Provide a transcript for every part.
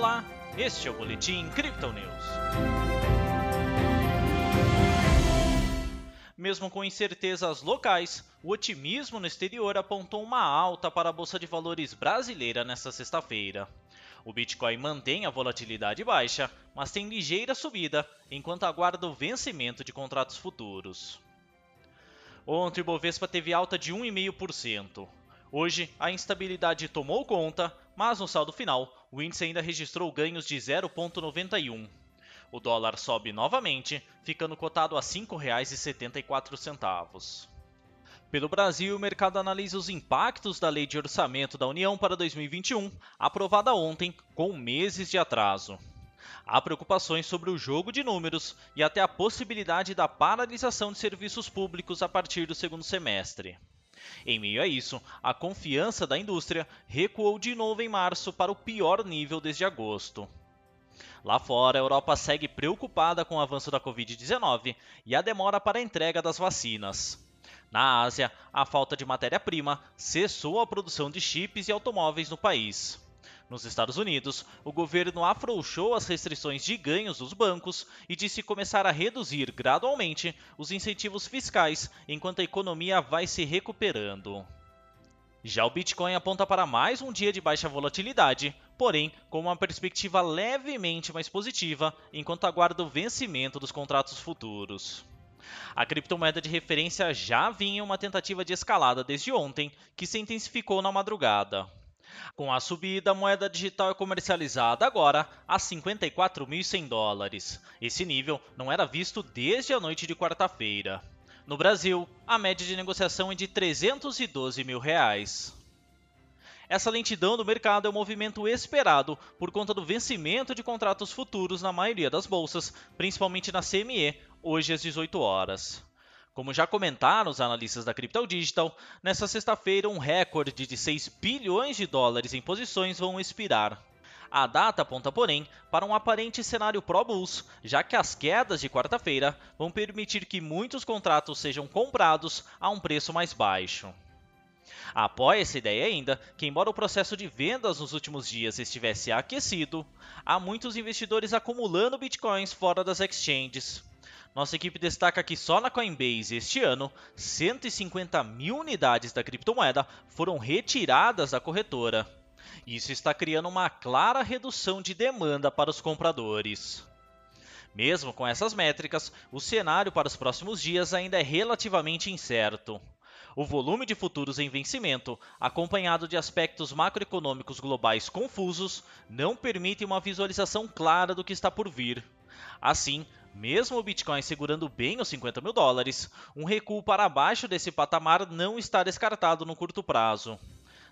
Olá, este é o Boletim Crypto News. Mesmo com incertezas locais, o otimismo no exterior apontou uma alta para a Bolsa de Valores brasileira nesta sexta-feira. O Bitcoin mantém a volatilidade baixa, mas tem ligeira subida enquanto aguarda o vencimento de contratos futuros. Ontem o Bovespa teve alta de 1,5%. Hoje, a instabilidade tomou conta, mas no saldo final, o índice ainda registrou ganhos de 0,91. O dólar sobe novamente, ficando cotado a R$ 5,74. Pelo Brasil, o mercado analisa os impactos da Lei de Orçamento da União para 2021, aprovada ontem, com meses de atraso. Há preocupações sobre o jogo de números e até a possibilidade da paralisação de serviços públicos a partir do segundo semestre. Em meio a isso, a confiança da indústria recuou de novo em março para o pior nível desde agosto. Lá fora, a Europa segue preocupada com o avanço da Covid-19 e a demora para a entrega das vacinas. Na Ásia, a falta de matéria-prima cessou a produção de chips e automóveis no país. Nos Estados Unidos, o governo afrouxou as restrições de ganhos dos bancos e disse começar a reduzir gradualmente os incentivos fiscais enquanto a economia vai se recuperando. Já o Bitcoin aponta para mais um dia de baixa volatilidade, porém com uma perspectiva levemente mais positiva enquanto aguarda o vencimento dos contratos futuros. A criptomoeda de referência já vinha em uma tentativa de escalada desde ontem, que se intensificou na madrugada. Com a subida, a moeda digital é comercializada agora a 54.100 dólares. Esse nível não era visto desde a noite de quarta-feira. No Brasil, a média de negociação é de 312 mil reais. Essa lentidão do mercado é um movimento esperado por conta do vencimento de contratos futuros na maioria das bolsas, principalmente na CME, hoje às 18 horas. Como já comentaram os analistas da Crypto Digital, nesta sexta-feira um recorde de 6 bilhões de dólares em posições vão expirar. A data aponta, porém, para um aparente cenário pró-bulls, já que as quedas de quarta-feira vão permitir que muitos contratos sejam comprados a um preço mais baixo. Apoia essa ideia ainda que, embora o processo de vendas nos últimos dias estivesse aquecido, há muitos investidores acumulando bitcoins fora das exchanges. Nossa equipe destaca que só na Coinbase este ano, 150 mil unidades da criptomoeda foram retiradas da corretora. Isso está criando uma clara redução de demanda para os compradores. Mesmo com essas métricas, o cenário para os próximos dias ainda é relativamente incerto. O volume de futuros em vencimento, acompanhado de aspectos macroeconômicos globais confusos, não permite uma visualização clara do que está por vir. Assim, mesmo o Bitcoin segurando bem os 50 mil dólares, um recuo para baixo desse patamar não está descartado no curto prazo.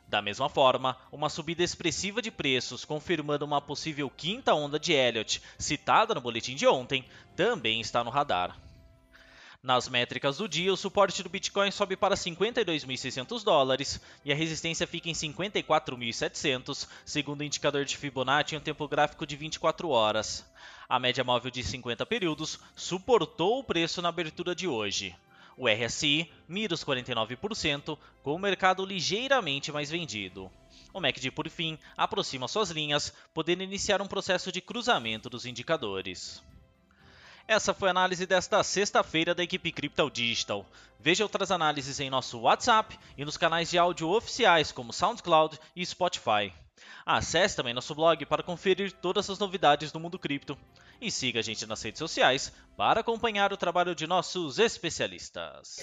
Da mesma forma, uma subida expressiva de preços, confirmando uma possível quinta onda de Elliott, citada no boletim de ontem, também está no radar. Nas métricas do dia, o suporte do Bitcoin sobe para 52.600 dólares e a resistência fica em 54.700, segundo o indicador de Fibonacci em um tempo gráfico de 24 horas. A média móvel de 50 períodos suportou o preço na abertura de hoje. O RSI mira os 49%, com o mercado ligeiramente mais vendido. O MACD, por fim, aproxima suas linhas, podendo iniciar um processo de cruzamento dos indicadores. Essa foi a análise desta sexta-feira da equipe Crypto Digital. Veja outras análises em nosso WhatsApp e nos canais de áudio oficiais como SoundCloud e Spotify. Acesse também nosso blog para conferir todas as novidades do mundo cripto e siga a gente nas redes sociais para acompanhar o trabalho de nossos especialistas.